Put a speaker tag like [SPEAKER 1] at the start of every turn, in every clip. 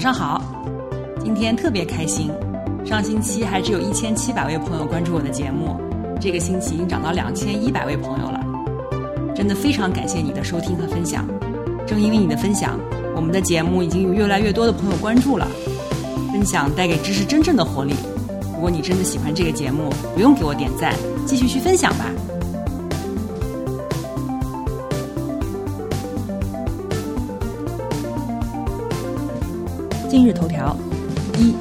[SPEAKER 1] 上好，今天特别开心。上星期还只有一千七百位朋友关注我的节目，这个星期已经涨到两千一百位朋友了。真的非常感谢你的收听和分享。正因为你的分享，我们的节目已经有越来越多的朋友关注了。分享带给知识真正的活力。如果你真的喜欢这个节目，不用给我点赞，继续去分享吧。今日头条：一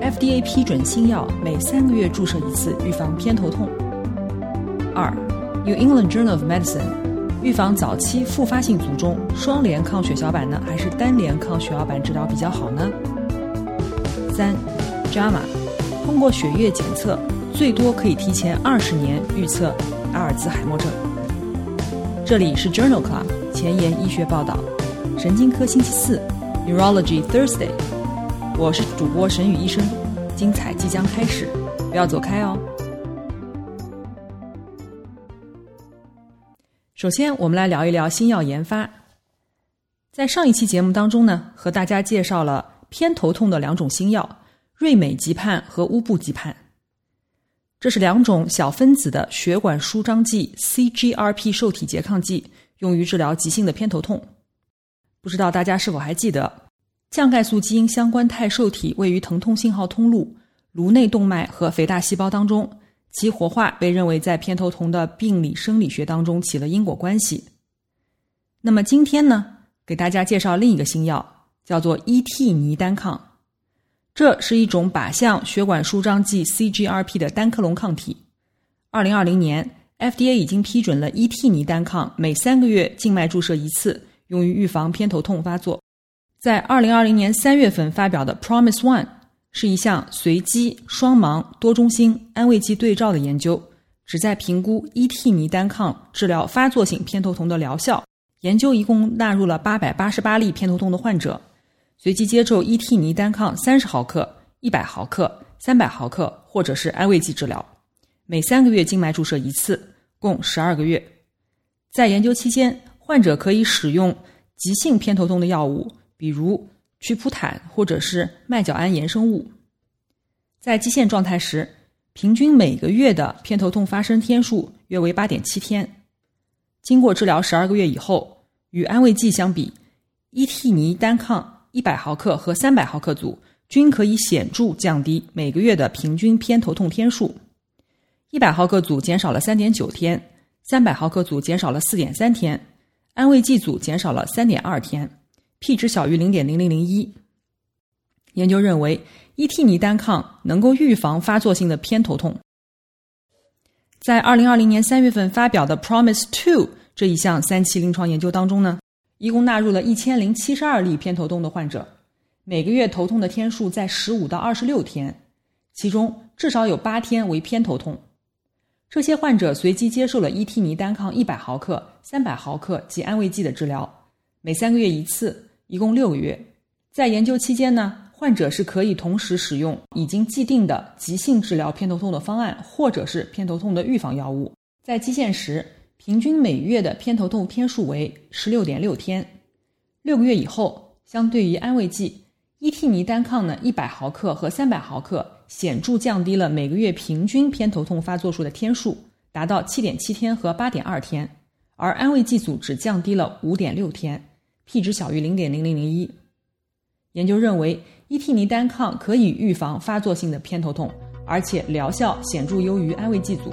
[SPEAKER 1] ，FDA 批准新药每三个月注射一次，预防偏头痛。二，New England Journal of Medicine，预防早期复发性卒中，双联抗血小板呢，还是单联抗血小板治疗比较好呢？三，JAMA，通过血液检测，最多可以提前二十年预测阿尔兹海默症。这里是 Journal Club 前沿医学报道，神经科星期四，Neurology Thursday。我是主播沈宇医生，精彩即将开始，不要走开哦。首先，我们来聊一聊新药研发。在上一期节目当中呢，和大家介绍了偏头痛的两种新药瑞美吉盼和乌布吉盼。这是两种小分子的血管舒张剂 （CGRP） 受体拮抗剂，用于治疗急性的偏头痛。不知道大家是否还记得？降钙素基因相关肽受体位于疼痛信号通路、颅内动脉和肥大细胞当中，其活化被认为在偏头痛的病理生理学当中起了因果关系。那么今天呢，给大家介绍另一个新药，叫做伊替尼单抗。这是一种靶向血管舒张剂 CGRP 的单克隆抗体。二零二零年，FDA 已经批准了伊替尼单抗每三个月静脉注射一次，用于预防偏头痛发作。在二零二零年三月份发表的 Promise One 是一项随机双盲多中心安慰剂对照的研究，旨在评估伊替尼单抗治疗发作性偏头痛的疗效。研究一共纳入了八百八十八例偏头痛的患者，随机接受伊替尼单抗三十毫克、一百毫克、三百毫克或者是安慰剂治疗，每三个月静脉注射一次，共十二个月。在研究期间，患者可以使用急性偏头痛的药物。比如曲普坦或者是麦角胺衍生物，在基线状态时，平均每个月的偏头痛发生天数约为八点七天。经过治疗十二个月以后，与安慰剂相比，伊替尼单抗一百毫克和三百毫克组均可以显著降低每个月的平均偏头痛天数。一百毫克组减少了三点九天，三百毫克组减少了四点三天，安慰剂组减少了三点二天。P 值小于零点零零零一。研究认为，伊替尼单抗能够预防发作性的偏头痛。在二零二零年三月份发表的 Promise Two 这一项三期临床研究当中呢，一共纳入了一千零七十二例偏头痛的患者，每个月头痛的天数在十五到二十六天，其中至少有八天为偏头痛。这些患者随机接受了伊替尼单抗一百毫克、三百毫克及安慰剂的治疗，每三个月一次。一共六个月，在研究期间呢，患者是可以同时使用已经既定的急性治疗偏头痛的方案，或者是偏头痛的预防药物。在基线时，平均每月的偏头痛天数为十六点六天。六个月以后，相对于安慰剂，伊替尼单抗呢，一百毫克和三百毫克显著降低了每个月平均偏头痛发作数的天数，达到七点七天和八点二天，而安慰剂组只降低了五点六天。P 值小于零点零零零一。研究认为，伊替尼单抗可以预防发作性的偏头痛，而且疗效显著优于安慰剂组。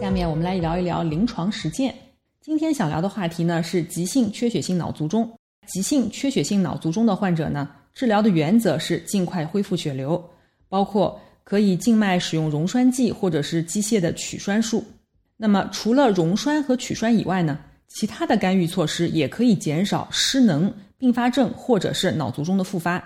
[SPEAKER 1] 下面我们来聊一聊临床实践。今天想聊的话题呢是急性缺血性脑卒中。急性缺血性脑卒中的患者呢，治疗的原则是尽快恢复血流，包括可以静脉使用溶栓剂或者是机械的取栓术。那么，除了溶栓和取栓以外呢，其他的干预措施也可以减少失能、并发症或者是脑卒中的复发。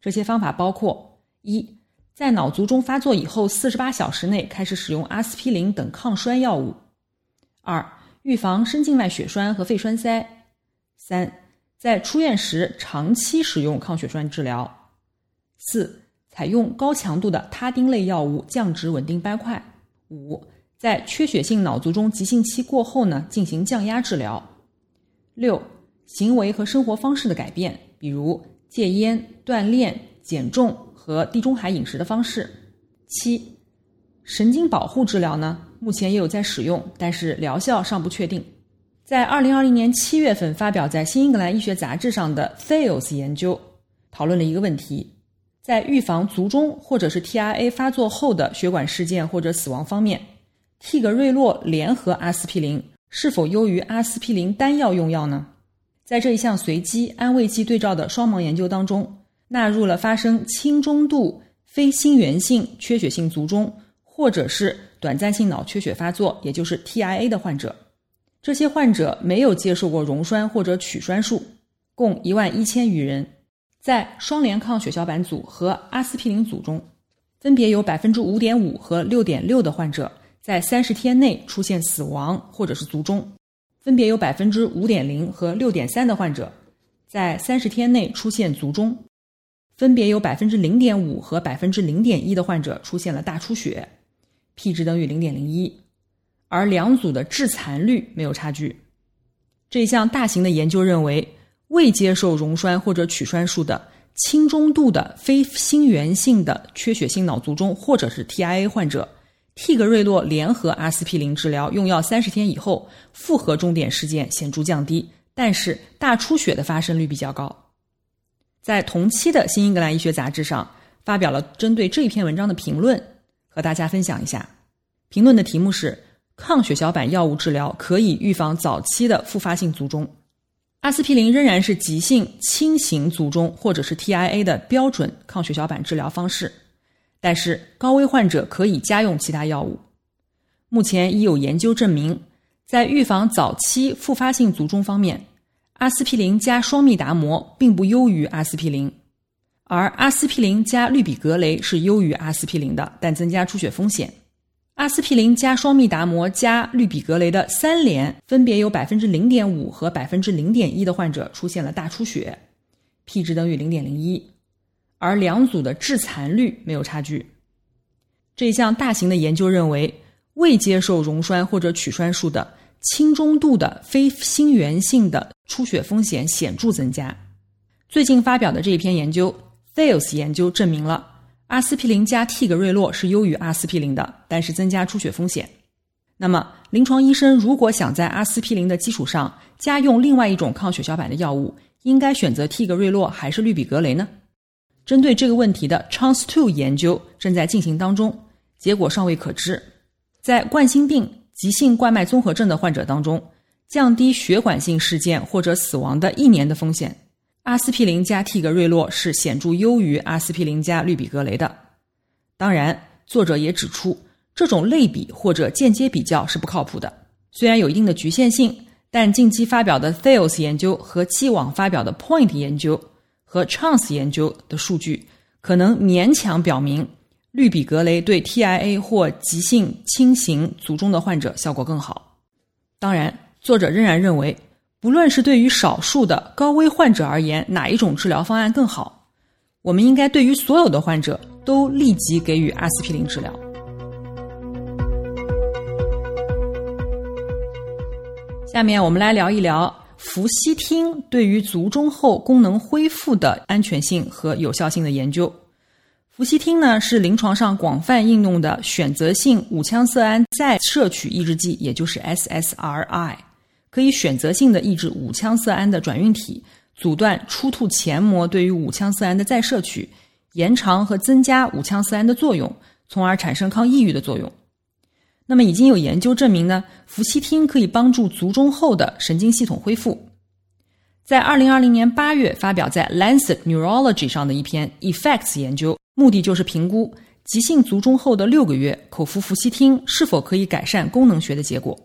[SPEAKER 1] 这些方法包括：一，在脑卒中发作以后四十八小时内开始使用阿司匹林等抗栓药物；二，预防深静脉血栓和肺栓塞；三，在出院时长期使用抗血栓治疗；四，采用高强度的他汀类药物降脂稳定斑块；五。在缺血性脑卒中急性期过后呢，进行降压治疗。六、行为和生活方式的改变，比如戒烟、锻炼、减重和地中海饮食的方式。七、神经保护治疗呢，目前也有在使用，但是疗效尚不确定。在二零二零年七月份发表在《新英格兰医学杂志》上的 Thales 研究，讨论了一个问题：在预防卒中或者是 TIA 发作后的血管事件或者死亡方面。替格瑞洛联合阿司匹林是否优于阿司匹林单药用药呢？在这一项随机安慰剂对照的双盲研究当中，纳入了发生轻中度非心源性缺血性卒中或者是短暂性脑缺血发作，也就是 TIA 的患者。这些患者没有接受过溶栓或者取栓术，共一万一千余人。在双联抗血小板组和阿司匹林组中，分别有百分之五点五和六点六的患者。在三十天内出现死亡或者是卒中，分别有百分之五点零和六点三的患者在三十天内出现卒中，分别有百分之零点五和百分之零点一的患者出现了大出血，p 值等于零点零一，而两组的致残率没有差距。这项大型的研究认为，未接受溶栓或者取栓术的轻中度的非心源性的缺血性脑卒中或者是 TIA 患者。替格瑞洛联合阿司匹林治疗用药三十天以后，复合终点事件显著降低，但是大出血的发生率比较高。在同期的《新英格兰医学杂志》上发表了针对这一篇文章的评论，和大家分享一下。评论的题目是：抗血小板药物治疗可以预防早期的复发性卒中。阿司匹林仍然是急性轻型卒中或者是 TIA 的标准抗血小板治疗方式。但是高危患者可以加用其他药物。目前已有研究证明，在预防早期复发性卒中方面，阿司匹林加双密达摩并不优于阿司匹林，而阿司匹林加氯吡格雷是优于阿司匹林的，但增加出血风险。阿司匹林加双密达摩加氯吡格雷的三联，分别有百分之零点五和百分之零点一的患者出现了大出血，p 值等于零点零一。而两组的致残率没有差距。这项大型的研究认为，未接受溶栓或者取栓术的轻中度的非心源性的出血风险显著增加。最近发表的这一篇研究 （Thales 研究）证明了阿司匹林加替格瑞洛是优于阿司匹林的，但是增加出血风险。那么，临床医生如果想在阿司匹林的基础上加用另外一种抗血小板的药物，应该选择替格瑞洛还是氯吡格雷呢？针对这个问题的 Chance Two 研究正在进行当中，结果尚未可知。在冠心病、急性冠脉综合症的患者当中，降低血管性事件或者死亡的一年的风险，阿司匹林加替格瑞洛是显著优于阿司匹林加氯吡格雷的。当然，作者也指出，这种类比或者间接比较是不靠谱的，虽然有一定的局限性，但近期发表的 Thales 研究和既往发表的 Point 研究。和 Chance 研究的数据可能勉强表明，氯吡格雷对 TIA 或急性轻型卒中的患者效果更好。当然，作者仍然认为，不论是对于少数的高危患者而言，哪一种治疗方案更好，我们应该对于所有的患者都立即给予阿司匹林治疗。下面我们来聊一聊。氟西汀对于卒中后功能恢复的安全性和有效性的研究。氟西汀呢是临床上广泛应用的选择性五羟色胺再摄取抑制剂，也就是 SSRI，可以选择性的抑制五羟色胺的转运体，阻断出吐前膜对于五羟色胺的再摄取，延长和增加五羟色胺的作用，从而产生抗抑郁的作用。那么已经有研究证明呢，氟西汀可以帮助卒中后的神经系统恢复。在二零二零年八月发表在《Lancet Neurology》上的一篇 Effects 研究，目的就是评估急性卒中后的六个月口服氟西汀是否可以改善功能学的结果。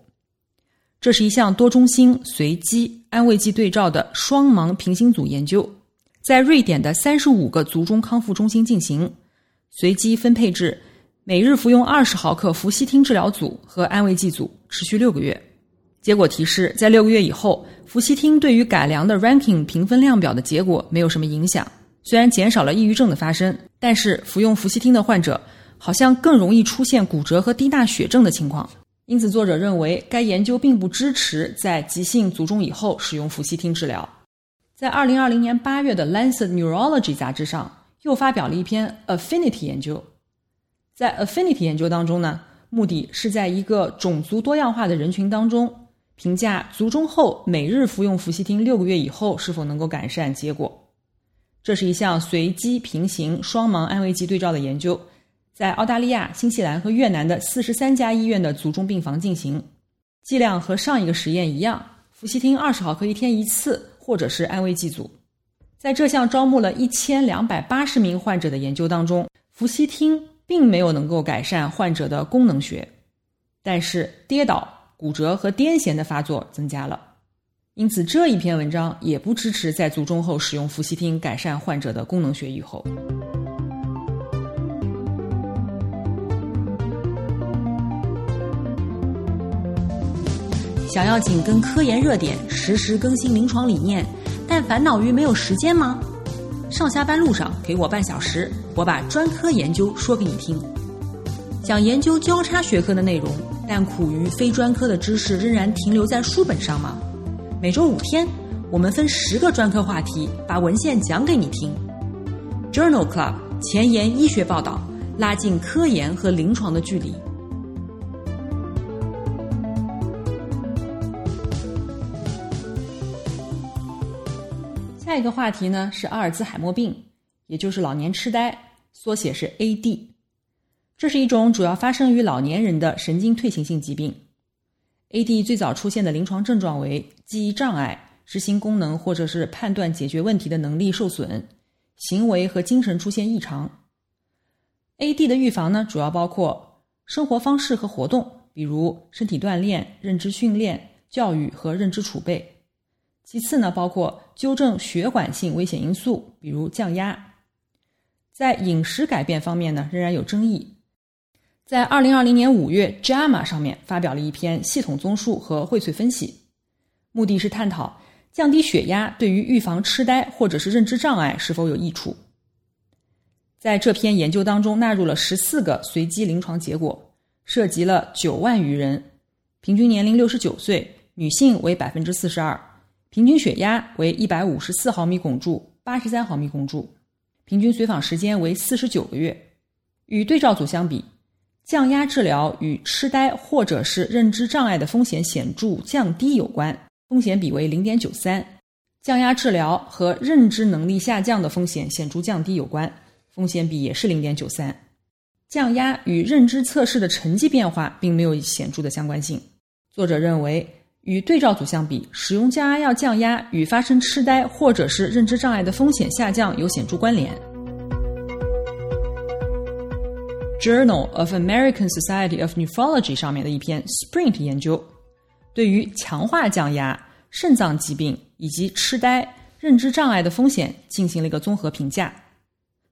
[SPEAKER 1] 这是一项多中心随机安慰剂对照的双盲平行组研究，在瑞典的三十五个卒中康复中心进行，随机分配至每日服用二十毫克氟西汀治疗组和安慰剂组，持续六个月。结果提示，在六个月以后，氟西汀对于改良的 Ranking 评分量表的结果没有什么影响。虽然减少了抑郁症的发生，但是服用氟西汀的患者好像更容易出现骨折和低钠血症的情况。因此，作者认为该研究并不支持在急性卒中以后使用氟西汀治疗。在二零二零年八月的《Lancet Neurology》杂志上，又发表了一篇 Affinity 研究。在 Affinity 研究当中呢，目的是在一个种族多样化的人群当中。评价卒中后每日服用氟西汀六个月以后是否能够改善结果。这是一项随机平行双盲安慰剂对照的研究，在澳大利亚、新西兰和越南的四十三家医院的卒中病房进行。剂量和上一个实验一样，氟西汀二十毫克一天一次，或者是安慰剂组。在这项招募了一千两百八十名患者的研究当中，氟西汀并没有能够改善患者的功能学，但是跌倒。骨折和癫痫的发作增加了，因此这一篇文章也不支持在卒中后使用氟西汀改善患者的功能学预后。
[SPEAKER 2] 想要紧跟科研热点，实时更新临床理念，但烦恼于没有时间吗？上下班路上给我半小时，我把专科研究说给你听。想研究交叉学科的内容。但苦于非专科的知识仍然停留在书本上吗？每周五天，我们分十个专科话题，把文献讲给你听。Journal Club 前沿医学报道，拉近科研和临床的距离。
[SPEAKER 1] 下一个话题呢是阿尔兹海默病，也就是老年痴呆，缩写是 AD。这是一种主要发生于老年人的神经退行性疾病。AD 最早出现的临床症状为记忆障碍、执行功能或者是判断解决问题的能力受损、行为和精神出现异常。AD 的预防呢，主要包括生活方式和活动，比如身体锻炼、认知训练、教育和认知储备。其次呢，包括纠正血管性危险因素，比如降压。在饮食改变方面呢，仍然有争议。在二零二零年五月，《JAMA》上面发表了一篇系统综述和荟萃分析，目的是探讨降低血压对于预防痴呆或者是认知障碍是否有益处。在这篇研究当中，纳入了十四个随机临床结果，涉及了九万余人，平均年龄六十九岁，女性为百分之四十二，平均血压为一百五十四毫米汞柱，八十三毫米汞柱，平均随访时间为四十九个月，与对照组相比。降压治疗与痴呆或者是认知障碍的风险显著降低有关，风险比为零点九三；降压治疗和认知能力下降的风险显著降低有关，风险比也是零点九三。降压与认知测试的成绩变化并没有显著的相关性。作者认为，与对照组相比，使用降压药降压与发生痴呆或者是认知障碍的风险下降有显著关联。Journal of American Society of Nephrology 上面的一篇 Sprint 研究，对于强化降压、肾脏疾病以及痴呆、认知障碍的风险进行了一个综合评价。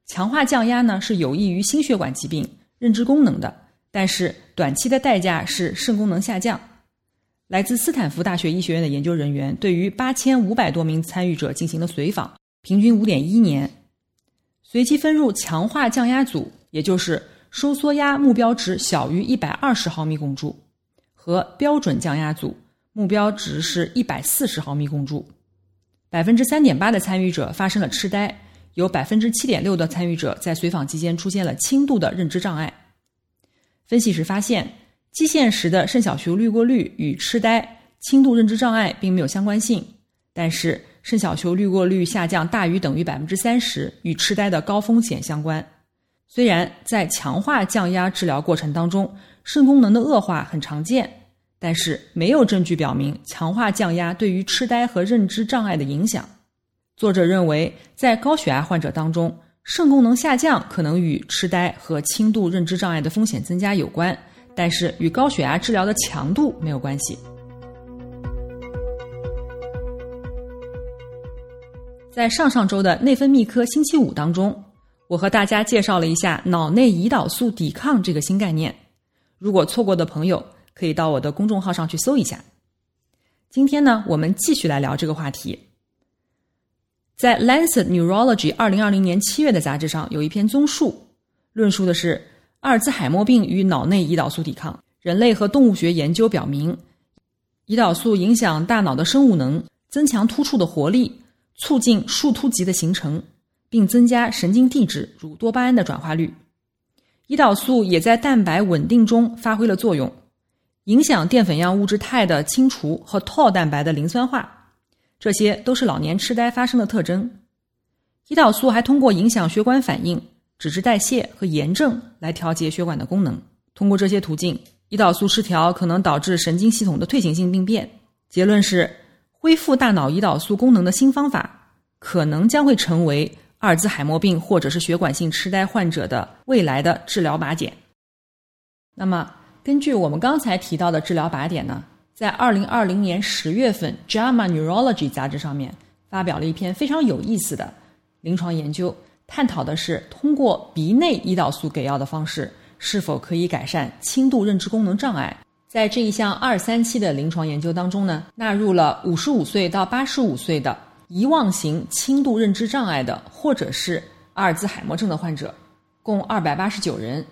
[SPEAKER 1] 强化降压呢是有益于心血管疾病、认知功能的，但是短期的代价是肾功能下降。来自斯坦福大学医学院的研究人员对于八千五百多名参与者进行了随访，平均五点一年，随机分入强化降压组，也就是。收缩压目标值小于一百二十毫米汞柱，和标准降压组目标值是一百四十毫米汞柱。百分之三点八的参与者发生了痴呆，有百分之七点六的参与者在随访期间出现了轻度的认知障碍。分析时发现，基线时的肾小球滤过率与痴呆、轻度认知障碍并没有相关性，但是肾小球滤过率下降大于等于百分之三十与痴呆的高风险相关。虽然在强化降压治疗过程当中，肾功能的恶化很常见，但是没有证据表明强化降压对于痴呆和认知障碍的影响。作者认为，在高血压患者当中，肾功能下降可能与痴呆和轻度认知障碍的风险增加有关，但是与高血压治疗的强度没有关系。在上上周的内分泌科星期五当中，我和大家介绍了一下脑内胰岛素抵抗这个新概念。如果错过的朋友，可以到我的公众号上去搜一下。今天呢，我们继续来聊这个话题。在《Lancet Neurology》二零二零年七月的杂志上，有一篇综述，论述的是阿尔兹海默病与脑内胰岛素抵抗。人类和动物学研究表明，胰岛素影响大脑的生物能，增强突触的活力。促进树突棘的形成，并增加神经递质如多巴胺的转化率。胰岛素也在蛋白稳定中发挥了作用，影响淀粉样物质肽的清除和 t a 蛋白的磷酸化，这些都是老年痴呆发生的特征。胰岛素还通过影响血管反应、脂质代谢和炎症来调节血管的功能。通过这些途径，胰岛素失调可能导致神经系统的退行性病变。结论是。恢复大脑胰岛素功能的新方法，可能将会成为阿尔兹海默病或者是血管性痴呆患者的未来的治疗靶点。那么，根据我们刚才提到的治疗靶点呢，在二零二零年十月份《JAMA Neurology》杂志上面发表了一篇非常有意思的临床研究，探讨的是通过鼻内胰岛素给药的方式是否可以改善轻度认知功能障碍。在这一项二三期的临床研究当中呢，纳入了五十五岁到八十五岁的遗忘型轻度认知障碍的或者是阿尔兹海默症的患者，共二百八十九人，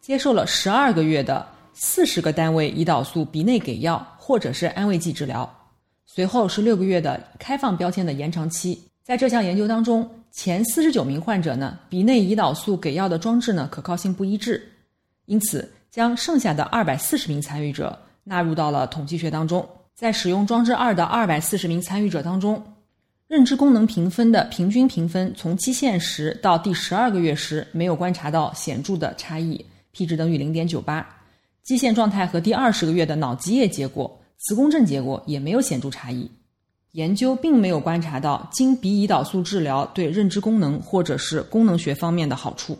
[SPEAKER 1] 接受了十二个月的四十个单位胰岛素鼻内给药或者是安慰剂治疗，随后是六个月的开放标签的延长期。在这项研究当中，前四十九名患者呢，鼻内胰岛素给药的装置呢可靠性不一致，因此。将剩下的二百四十名参与者纳入到了统计学当中。在使用装置二的二百四十名参与者当中，认知功能评分的平均评分从基线时到第十二个月时没有观察到显著的差异，p 值等于零点九八。基线状态和第二十个月的脑积液结果、磁共振结果也没有显著差异。研究并没有观察到经鼻胰岛素治疗对认知功能或者是功能学方面的好处。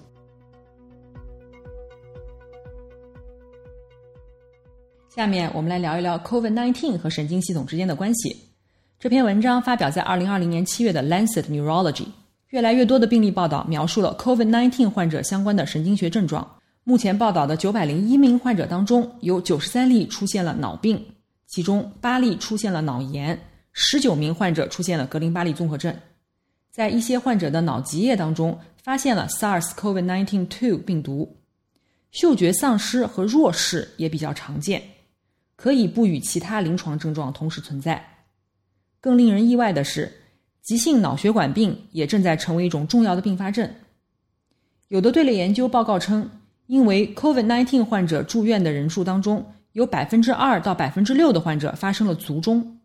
[SPEAKER 1] 下面我们来聊一聊 COVID-19 和神经系统之间的关系。这篇文章发表在二零二零年七月的《Lancet Neurology》。越来越多的病例报道描述了 COVID-19 患者相关的神经学症状。目前报道的九百零一名患者当中，有九十三例出现了脑病，其中八例出现了脑炎，十九名患者出现了格林巴利综合症。在一些患者的脑脊液当中，发现了 SARS-CoV-19-2 病毒。嗅觉丧失和弱视也比较常见。可以不与其他临床症状同时存在。更令人意外的是，急性脑血管病也正在成为一种重要的并发症。有的队列研究报告称，因为 COVID-19 患者住院的人数当中，有百分之二到百分之六的患者发生了卒中。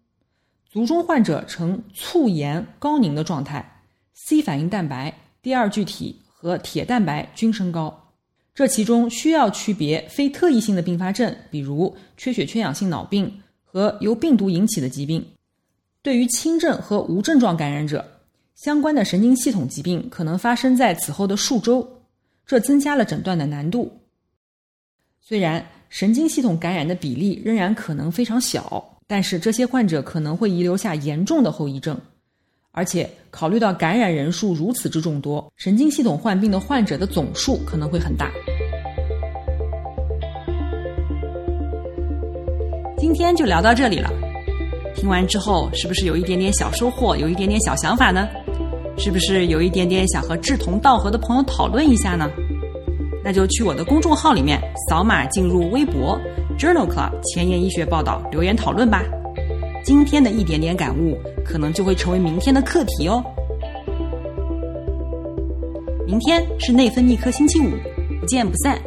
[SPEAKER 1] 卒中患者呈促盐高凝的状态，C 反应蛋白、第二聚体和铁蛋白均升高。这其中需要区别非特异性的并发症，比如缺血缺氧性脑病和由病毒引起的疾病。对于轻症和无症状感染者，相关的神经系统疾病可能发生在此后的数周，这增加了诊断的难度。虽然神经系统感染的比例仍然可能非常小，但是这些患者可能会遗留下严重的后遗症。而且，考虑到感染人数如此之众多，神经系统患病的患者的总数可能会很大。今天就聊到这里了，听完之后是不是有一点点小收获，有一点点小想法呢？是不是有一点点想和志同道合的朋友讨论一下呢？那就去我的公众号里面扫码进入微博 Journal Club 前沿医学报道留言讨论吧。今天的一点点感悟，可能就会成为明天的课题哦。明天是内分泌科星期五，不见不散。